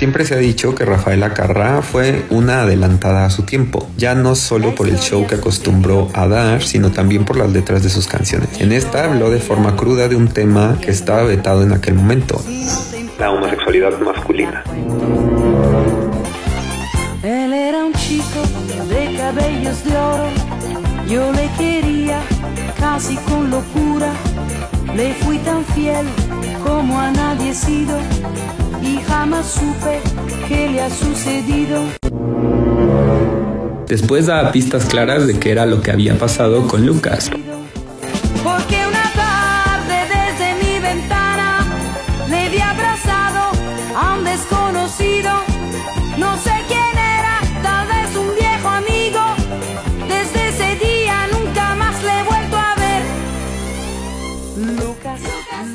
Siempre se ha dicho que Rafaela Carrá fue una adelantada a su tiempo, ya no solo por el show que acostumbró a dar, sino también por las letras de sus canciones. En esta habló de forma cruda de un tema que estaba vetado en aquel momento, la homosexualidad masculina. Él era un chico de cabellos de oro, yo le quería casi con locura, le fui tan fiel como a nadie sido supe qué le ha sucedido. Después da pistas claras de qué era lo que había pasado con Lucas. Porque una tarde desde mi ventana le di abrazado a un desconocido. No sé quién era, tal vez un viejo amigo. Desde ese día nunca más le he vuelto a ver. Lucas. Lucas.